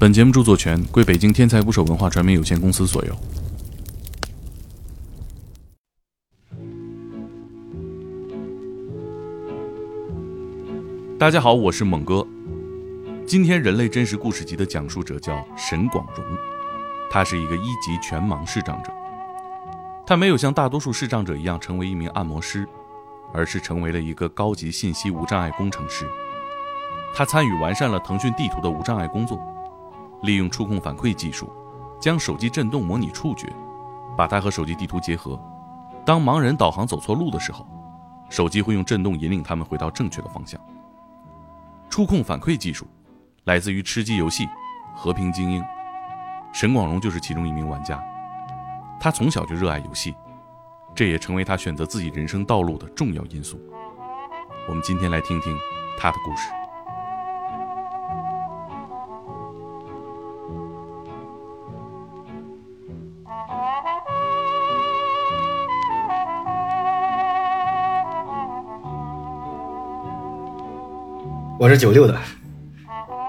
本节目著作权归北京天才捕手文化传媒有限公司所有。大家好，我是猛哥。今天人类真实故事集的讲述者叫沈广荣，他是一个一级全盲视障者。他没有像大多数视障者一样成为一名按摩师，而是成为了一个高级信息无障碍工程师。他参与完善了腾讯地图的无障碍工作。利用触控反馈技术，将手机震动模拟触觉，把它和手机地图结合。当盲人导航走错路的时候，手机会用震动引领他们回到正确的方向。触控反馈技术来自于吃鸡游戏《和平精英》，沈广荣就是其中一名玩家。他从小就热爱游戏，这也成为他选择自己人生道路的重要因素。我们今天来听听他的故事。我是九六的，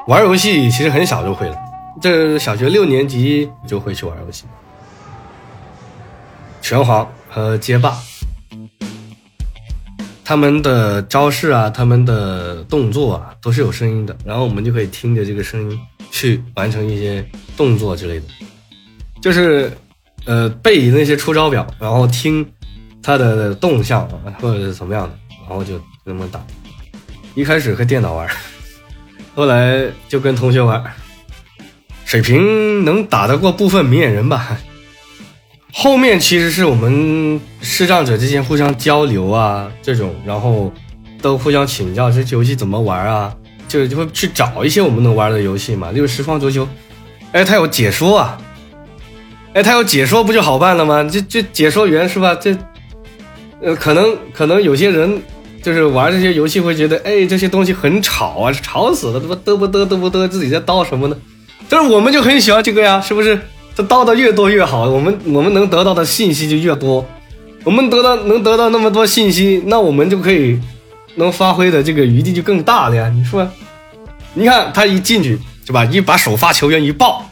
玩游戏其实很小就会了，这小学六年级就会去玩游戏。拳皇和街霸，他们的招式啊，他们的动作啊，都是有声音的，然后我们就可以听着这个声音去完成一些动作之类的，就是呃背那些出招表，然后听他的动向或者是怎么样的，然后就那么打。一开始和电脑玩，后来就跟同学玩，水平能打得过部分明眼人吧。后面其实是我们视障者之间互相交流啊，这种，然后都互相请教这游戏怎么玩啊，就就会去找一些我们能玩的游戏嘛。例如实况足球，哎，他有解说啊，哎，他有解说不就好办了吗？这这解说员是吧？这，呃，可能可能有些人。就是玩这些游戏会觉得，哎，这些东西很吵啊，吵死了，他妈嘚啵嘚嘚啵嘚，自己在叨什么呢？但是我们就很喜欢这个呀，是不是？这叨的越多越好，我们我们能得到的信息就越多，我们得到能得到那么多信息，那我们就可以能发挥的这个余地就更大了呀。你说，你看他一进去是吧，一把首发球员一报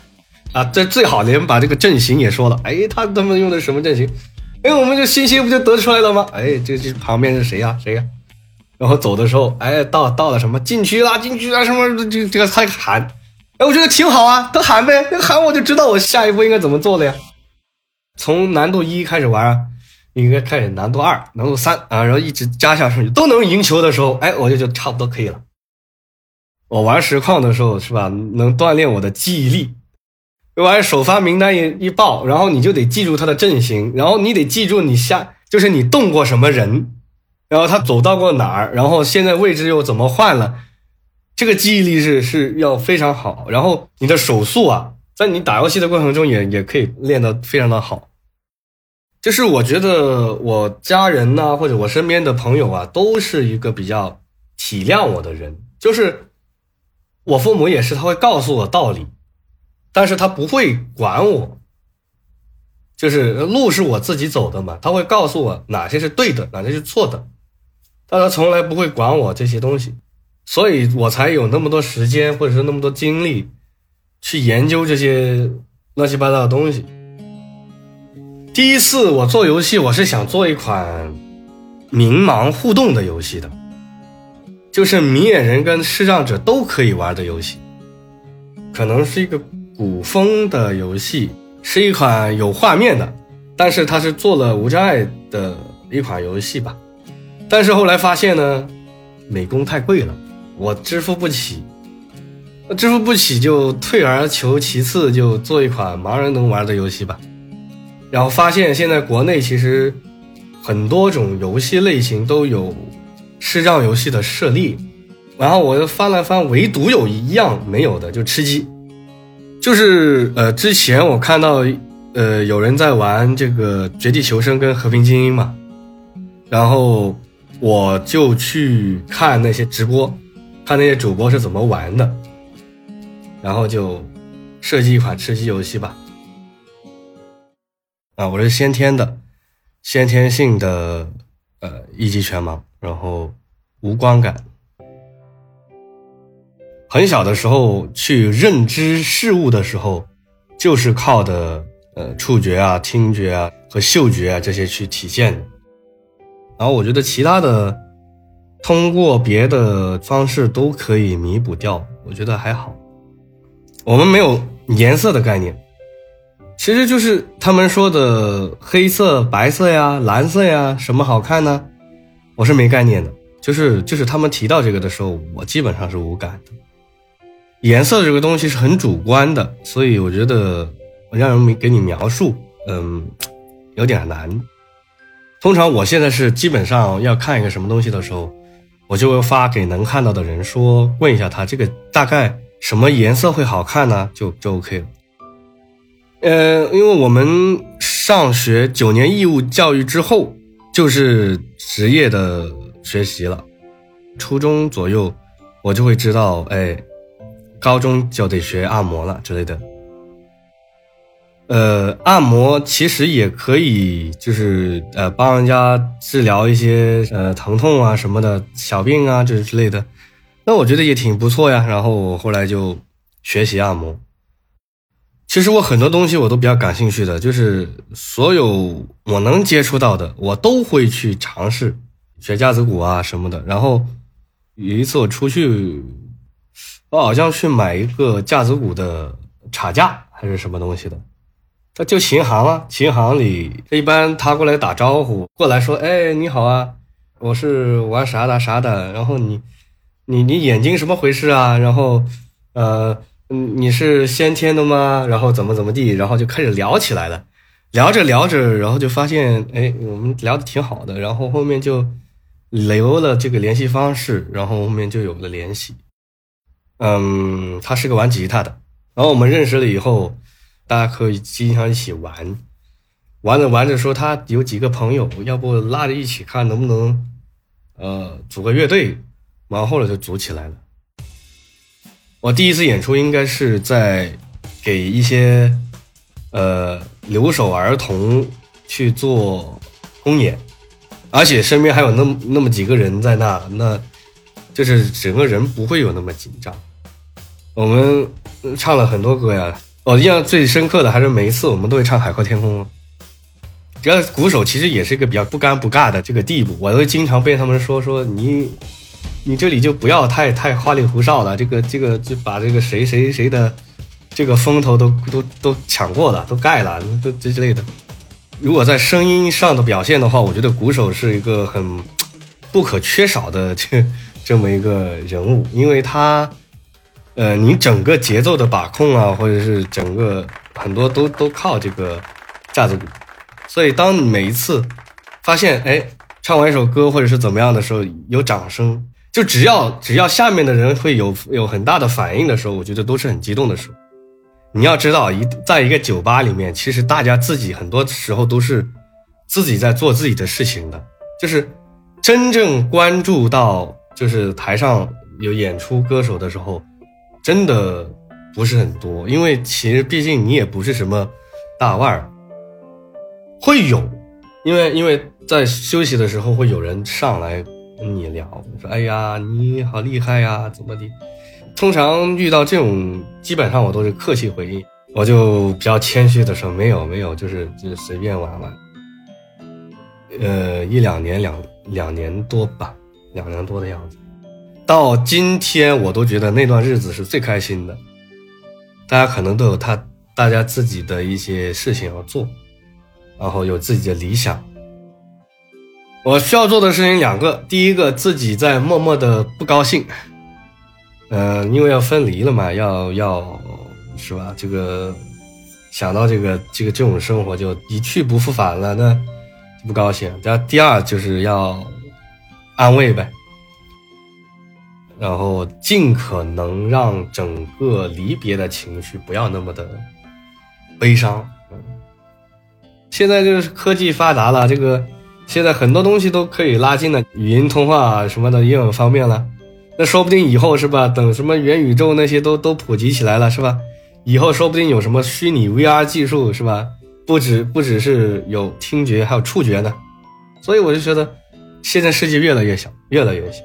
啊，这最好连把这个阵型也说了，哎，他他们用的什么阵型？哎，我们这信息不就得出来了吗？哎，这这旁边是谁呀？谁呀？然后走的时候，哎，到到了什么禁区啦，禁区啊，什么这这个他喊，哎，我觉得挺好啊，他喊呗，他喊我就知道我下一步应该怎么做了呀。从难度一开始玩啊，应该开始难度二、难度三啊，然后一直加下去，都能赢球的时候，哎，我就就差不多可以了。我玩实况的时候是吧，能锻炼我的记忆力。这玩意首发名单一一报，然后你就得记住他的阵型，然后你得记住你下就是你动过什么人。然后他走到过哪儿，然后现在位置又怎么换了？这个记忆力是是要非常好。然后你的手速啊，在你打游戏的过程中也也可以练得非常的好。就是我觉得我家人呐，或者我身边的朋友啊，都是一个比较体谅我的人。就是我父母也是，他会告诉我道理，但是他不会管我。就是路是我自己走的嘛，他会告诉我哪些是对的，哪些是错的。但他从来不会管我这些东西，所以我才有那么多时间或者是那么多精力去研究这些乱七八糟的东西。第一次我做游戏，我是想做一款明盲互动的游戏的，就是明眼人跟视障者都可以玩的游戏，可能是一个古风的游戏，是一款有画面的，但是它是做了无障碍的一款游戏吧。但是后来发现呢，美工太贵了，我支付不起，支付不起就退而求其次，就做一款盲人能玩的游戏吧。然后发现现在国内其实很多种游戏类型都有视障游戏的设立，然后我又翻了翻，唯独有一样没有的，就吃鸡，就是呃之前我看到呃有人在玩这个绝地求生跟和平精英嘛，然后。我就去看那些直播，看那些主播是怎么玩的，然后就设计一款吃鸡游戏吧。啊，我是先天的，先天性的呃一级全盲，然后无光感，很小的时候去认知事物的时候，就是靠的呃触觉啊、听觉啊和嗅觉啊这些去体现的。然后我觉得其他的通过别的方式都可以弥补掉，我觉得还好。我们没有颜色的概念，其实就是他们说的黑色、白色呀、蓝色呀，什么好看呢？我是没概念的。就是就是他们提到这个的时候，我基本上是无感的。颜色这个东西是很主观的，所以我觉得让人给你描述，嗯，有点难。通常我现在是基本上要看一个什么东西的时候，我就会发给能看到的人说，问一下他这个大概什么颜色会好看呢？就就 OK 了。呃，因为我们上学九年义务教育之后，就是职业的。学习了，初中左右，我就会知道，哎，高中就得学按摩了之类的。呃，按摩其实也可以，就是呃，帮人家治疗一些呃疼痛啊什么的小病啊这之类的。那我觉得也挺不错呀。然后我后来就学习按摩。其实我很多东西我都比较感兴趣的，就是所有我能接触到的，我都会去尝试。学架子鼓啊什么的，然后有一次我出去，我好像去买一个架子鼓的插架还是什么东西的，他就琴行啊，琴行里一般他过来打招呼，过来说，哎，你好啊，我是玩啥的啥的，然后你你你眼睛什么回事啊？然后呃，你是先天的吗？然后怎么怎么地，然后就开始聊起来了，聊着聊着，然后就发现，哎，我们聊的挺好的，然后后面就。留了这个联系方式，然后后面就有了联系。嗯，他是个玩吉他的，然后我们认识了以后，大家可以经常一起玩，玩着玩着说他有几个朋友，要不拉着一起看能不能，呃，组个乐队，然后来就组起来了。我第一次演出应该是在给一些呃留守儿童去做公演。而且身边还有那么那么几个人在那，那就是整个人不会有那么紧张。我们唱了很多歌呀，我印象最深刻的还是每一次我们都会唱《海阔天空》。主要鼓手其实也是一个比较不尴不尬的这个地步，我都经常被他们说说你你这里就不要太太花里胡哨了，这个这个就把这个谁谁谁的这个风头都都都抢过了，都盖了，都这之类的。如果在声音上的表现的话，我觉得鼓手是一个很不可缺少的这这么一个人物，因为他，呃，你整个节奏的把控啊，或者是整个很多都都靠这个架子鼓，所以当每一次发现哎唱完一首歌或者是怎么样的时候有掌声，就只要只要下面的人会有有很大的反应的时候，我觉得都是很激动的时候。你要知道，一在一个酒吧里面，其实大家自己很多时候都是自己在做自己的事情的，就是真正关注到就是台上有演出歌手的时候，真的不是很多，因为其实毕竟你也不是什么大腕儿，会有，因为因为在休息的时候会有人上来跟你聊，说哎呀你好厉害呀，怎么的。通常遇到这种，基本上我都是客气回应，我就比较谦虚的说没有没有，就是就随便玩玩。呃，一两年两两年多吧，两年多的样子。到今天我都觉得那段日子是最开心的。大家可能都有他大家自己的一些事情要做，然后有自己的理想。我需要做的事情两个，第一个自己在默默的不高兴。嗯，因为要分离了嘛，要要是吧？这个想到这个这个这种生活就一去不复返了，那不高兴。然后第二就是要安慰呗，然后尽可能让整个离别的情绪不要那么的悲伤。现在就是科技发达了，这个现在很多东西都可以拉近了，语音通话啊什么的也很方便了。那说不定以后是吧？等什么元宇宙那些都都普及起来了是吧？以后说不定有什么虚拟 VR 技术是吧？不止不只是有听觉，还有触觉呢。所以我就觉得，现在世界越来越小，越来越小。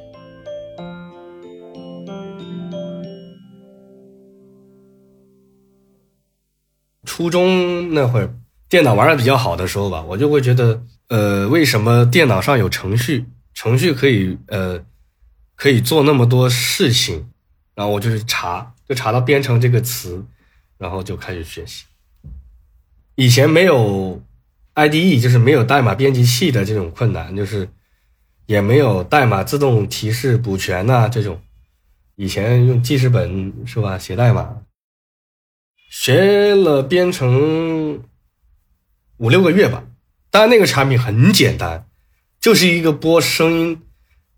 初中那会儿电脑玩的比较好的时候吧，我就会觉得，呃，为什么电脑上有程序，程序可以呃可以做那么多事情，然后我就去查，就查到编程这个词，然后就开始学习。以前没有 IDE，就是没有代码编辑器的这种困难，就是也没有代码自动提示补全呐这种。以前用记事本是吧，写代码，学了编程五六个月吧。当然那个产品很简单，就是一个播声音，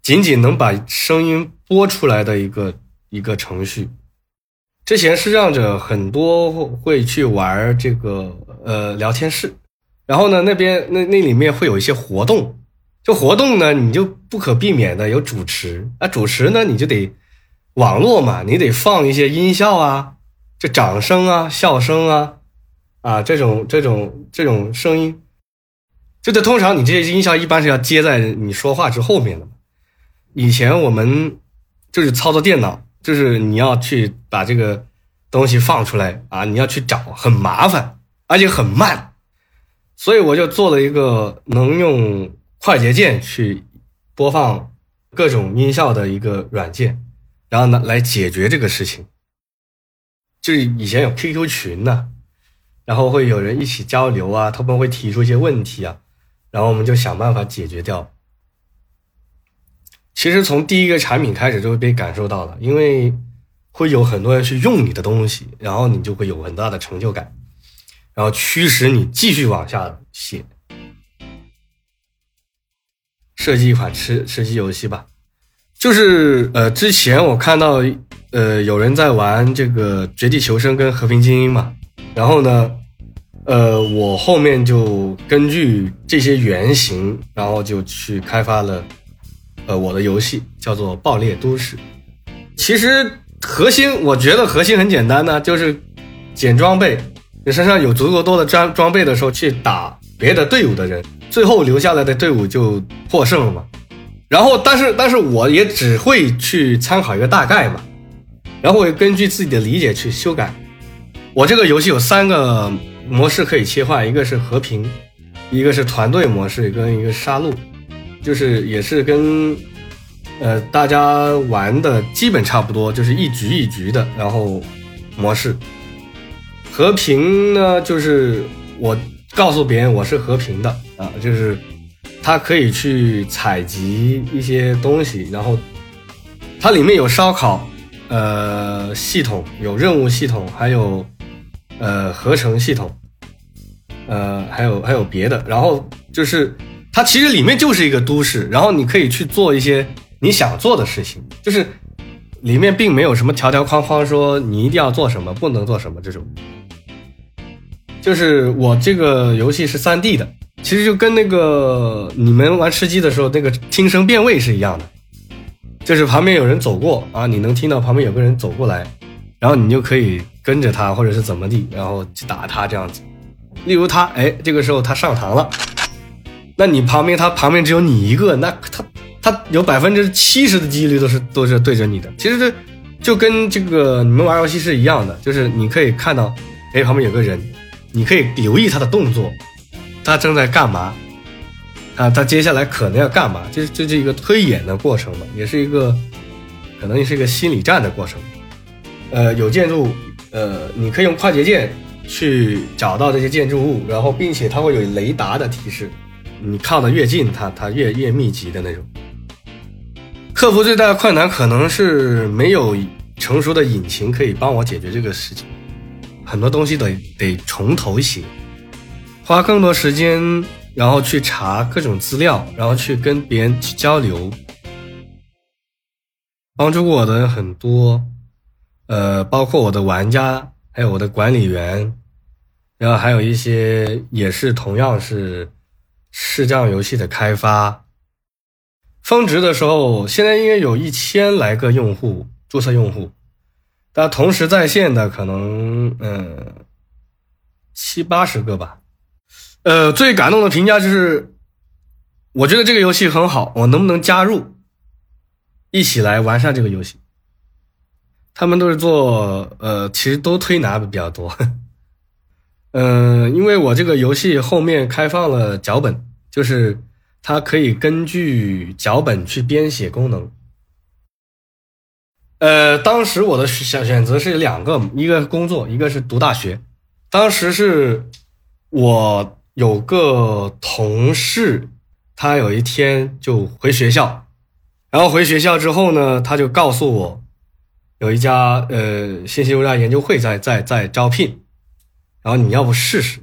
仅仅能把声音播出来的一个一个程序。之前视障者很多会去玩这个呃聊天室，然后呢那边那那里面会有一些活动，这活动呢你就不可避免的有主持啊，主持呢你就得网络嘛，你得放一些音效啊，这掌声啊、笑声啊啊这种这种这种声音，这这通常你这些音效一般是要接在你说话之后面的。以前我们就是操作电脑。就是你要去把这个东西放出来啊，你要去找，很麻烦，而且很慢，所以我就做了一个能用快捷键去播放各种音效的一个软件，然后呢来解决这个事情。就是以前有 QQ 群呢，然后会有人一起交流啊，他们会提出一些问题啊，然后我们就想办法解决掉。其实从第一个产品开始就会被感受到了，因为会有很多人去用你的东西，然后你就会有很大的成就感，然后驱使你继续往下写，设计一款吃吃鸡游戏吧。就是呃，之前我看到呃有人在玩这个《绝地求生》跟《和平精英》嘛，然后呢，呃，我后面就根据这些原型，然后就去开发了。呃，我的游戏叫做《爆裂都市》，其实核心我觉得核心很简单呢，就是捡装备，你身上有足够多的装装备的时候去打别的队伍的人，最后留下来的队伍就获胜了嘛。然后，但是但是我也只会去参考一个大概嘛，然后我根据自己的理解去修改。我这个游戏有三个模式可以切换，一个是和平，一个是团队模式，跟一个杀戮。就是也是跟，呃，大家玩的基本差不多，就是一局一局的，然后模式。和平呢，就是我告诉别人我是和平的啊，就是他可以去采集一些东西，然后它里面有烧烤，呃，系统有任务系统，还有呃合成系统，呃，还有还有别的，然后就是。它其实里面就是一个都市，然后你可以去做一些你想做的事情，就是里面并没有什么条条框框说你一定要做什么，不能做什么这种。就是我这个游戏是三 D 的，其实就跟那个你们玩吃鸡的时候那个听声辨位是一样的，就是旁边有人走过啊，你能听到旁边有个人走过来，然后你就可以跟着他或者是怎么地，然后去打他这样子。例如他，哎，这个时候他上膛了。那你旁边，他旁边只有你一个，那他他有百分之七十的几率都是都是对着你的。其实这就跟这个你们玩游戏是一样的，就是你可以看到，哎，旁边有个人，你可以留意他的动作，他正在干嘛，啊，他接下来可能要干嘛，这这是一个推演的过程嘛，也是一个可能也是一个心理战的过程。呃，有建筑，呃，你可以用快捷键去找到这些建筑物，然后并且它会有雷达的提示。你靠的越近，它它越越密集的那种。克服最大的困难可能是没有成熟的引擎可以帮我解决这个事情，很多东西得得从头写，花更多时间，然后去查各种资料，然后去跟别人去交流。帮助过我的很多，呃，包括我的玩家，还有我的管理员，然后还有一些也是同样是。视障游戏的开发，峰值的时候，现在应该有一千来个用户注册用户，但同时在线的可能嗯七八十个吧。呃，最感动的评价就是，我觉得这个游戏很好，我能不能加入，一起来完善这个游戏？他们都是做呃，其实都推拿比较多。呃，因为我这个游戏后面开放了脚本，就是它可以根据脚本去编写功能。呃，当时我的选选择是两个，一个工作，一个是读大学。当时是我有个同事，他有一天就回学校，然后回学校之后呢，他就告诉我，有一家呃信息流量研究会在在在招聘。然后你要不试试？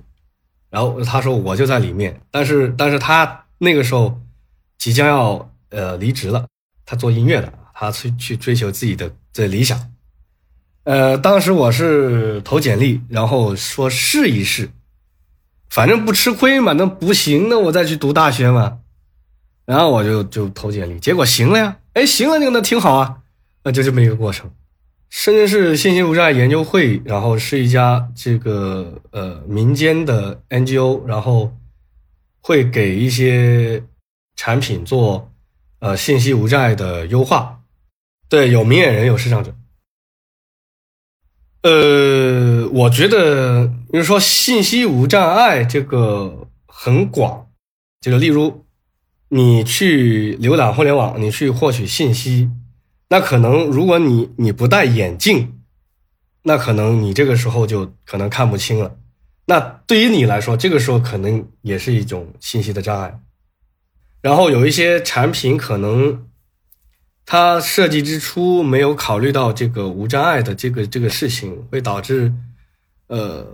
然后他说我就在里面，但是但是他那个时候即将要呃离职了，他做音乐的，他去去追求自己的这理想。呃，当时我是投简历，然后说试一试，反正不吃亏嘛，那不行，那我再去读大学嘛。然后我就就投简历，结果行了呀，哎，行了，那个那挺好啊，那就这么一个过程。深圳市信息无障碍研究会，然后是一家这个呃民间的 NGO，然后会给一些产品做呃信息无障碍的优化。对，有明眼人，有视障者。呃，我觉得，比如说信息无障碍这个很广，这个例如你去浏览互联网，你去获取信息。那可能，如果你你不戴眼镜，那可能你这个时候就可能看不清了。那对于你来说，这个时候可能也是一种信息的障碍。然后有一些产品可能它设计之初没有考虑到这个无障碍的这个这个事情，会导致呃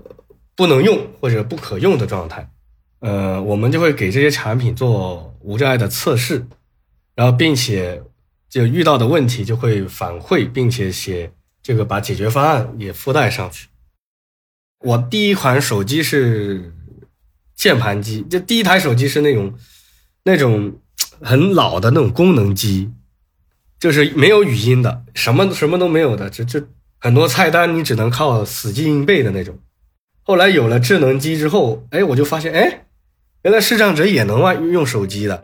不能用或者不可用的状态。呃，我们就会给这些产品做无障碍的测试，然后并且。就遇到的问题就会反馈，并且写这个把解决方案也附带上去。我第一款手机是键盘机，就第一台手机是那种那种很老的那种功能机，就是没有语音的，什么什么都没有的，就就很多菜单你只能靠死记硬背的那种。后来有了智能机之后，哎，我就发现，哎，原来视障者也能玩用手机的。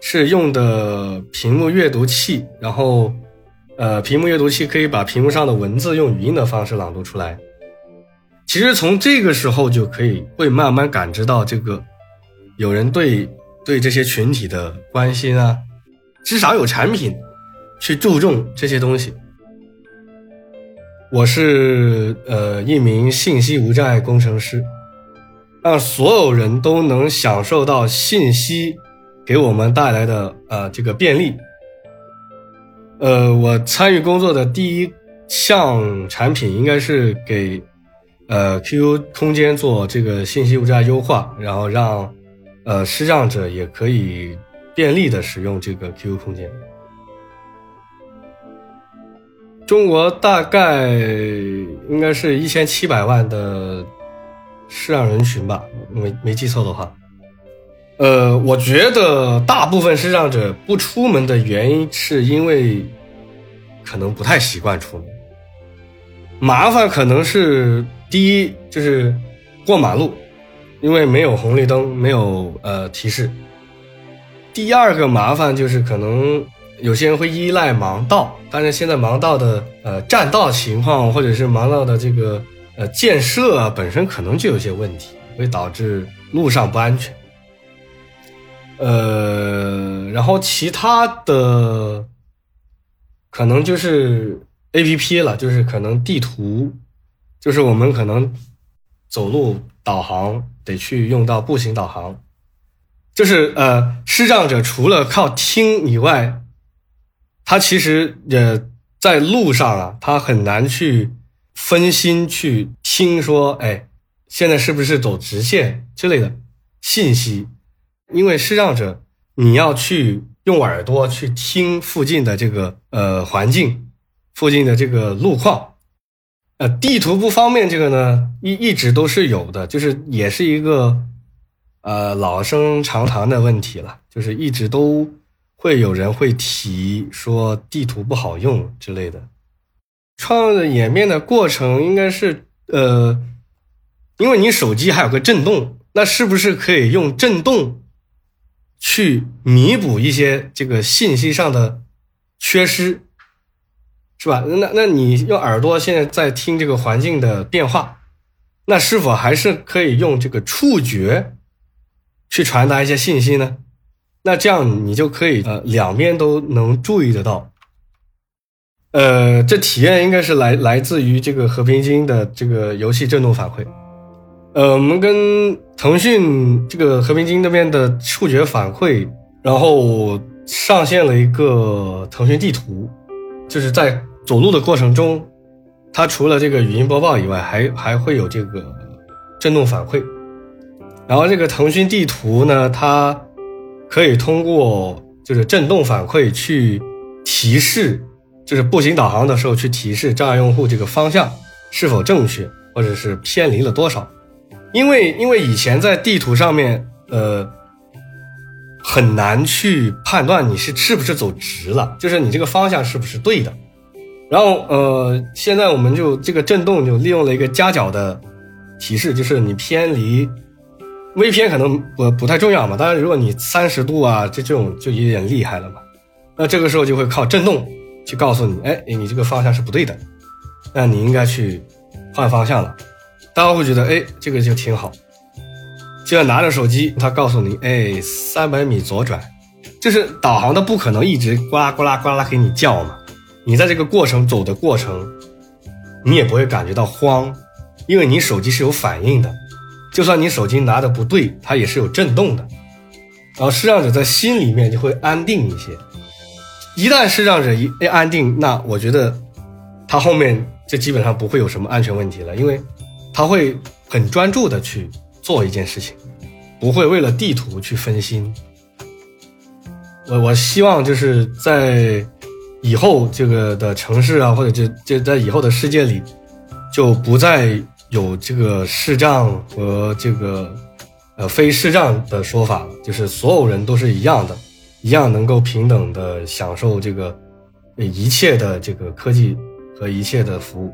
是用的屏幕阅读器，然后，呃，屏幕阅读器可以把屏幕上的文字用语音的方式朗读出来。其实从这个时候就可以会慢慢感知到这个有人对对这些群体的关心啊，至少有产品去注重这些东西。我是呃一名信息无障碍工程师，让所有人都能享受到信息。给我们带来的呃这个便利，呃，我参与工作的第一项产品应该是给呃 QQ 空间做这个信息无障碍优化，然后让呃视障者也可以便利的使用这个 QQ 空间。中国大概应该是一千七百万的视障人群吧，没没记错的话。呃，我觉得大部分视障者不出门的原因，是因为可能不太习惯出门。麻烦可能是第一就是过马路，因为没有红绿灯，没有呃提示。第二个麻烦就是可能有些人会依赖盲道，但是现在盲道的呃占道情况，或者是盲道的这个呃建设啊，本身可能就有些问题，会导致路上不安全。呃，然后其他的可能就是 A P P 了，就是可能地图，就是我们可能走路导航得去用到步行导航，就是呃，视障者除了靠听以外，他其实也在路上啊，他很难去分心去听说，哎，现在是不是走直线之类的信息。因为视障者，你要去用耳朵去听附近的这个呃环境，附近的这个路况，呃，地图不方便，这个呢一一直都是有的，就是也是一个呃老生常谈的问题了，就是一直都会有人会提说地图不好用之类的。创的演变的过程应该是呃，因为你手机还有个震动，那是不是可以用震动？去弥补一些这个信息上的缺失，是吧？那那你用耳朵现在在听这个环境的变化，那是否还是可以用这个触觉去传达一些信息呢？那这样你就可以呃两边都能注意得到。呃，这体验应该是来来自于这个《和平精英》的这个游戏震动反馈。呃，我们跟腾讯这个《和平精英》那边的触觉反馈，然后上线了一个腾讯地图，就是在走路的过程中，它除了这个语音播报以外，还还会有这个震动反馈。然后这个腾讯地图呢，它可以通过就是震动反馈去提示。就是步行导航的时候去提示障碍用户这个方向是否正确，或者是偏离了多少，因为因为以前在地图上面，呃，很难去判断你是是不是走直了，就是你这个方向是不是对的。然后呃，现在我们就这个震动就利用了一个夹角的提示，就是你偏离微偏可能不不太重要嘛，当然如果你三十度啊，这这种就有点厉害了嘛，那这个时候就会靠震动。去告诉你，哎，你这个方向是不对的，那你应该去换方向了。大家会觉得，哎，这个就挺好。就要拿着手机，他告诉你，哎，三百米左转，就是导航的不可能一直呱啦呱啦呱啦给你叫嘛。你在这个过程走的过程，你也不会感觉到慌，因为你手机是有反应的。就算你手机拿的不对，它也是有震动的。然后视障者在心里面就会安定一些。一旦是让人一安定，那我觉得他后面就基本上不会有什么安全问题了，因为他会很专注的去做一件事情，不会为了地图去分心。我我希望就是在以后这个的城市啊，或者就就在以后的世界里，就不再有这个视障和这个呃非视障的说法，就是所有人都是一样的。一样能够平等的享受这个一切的这个科技和一切的服务。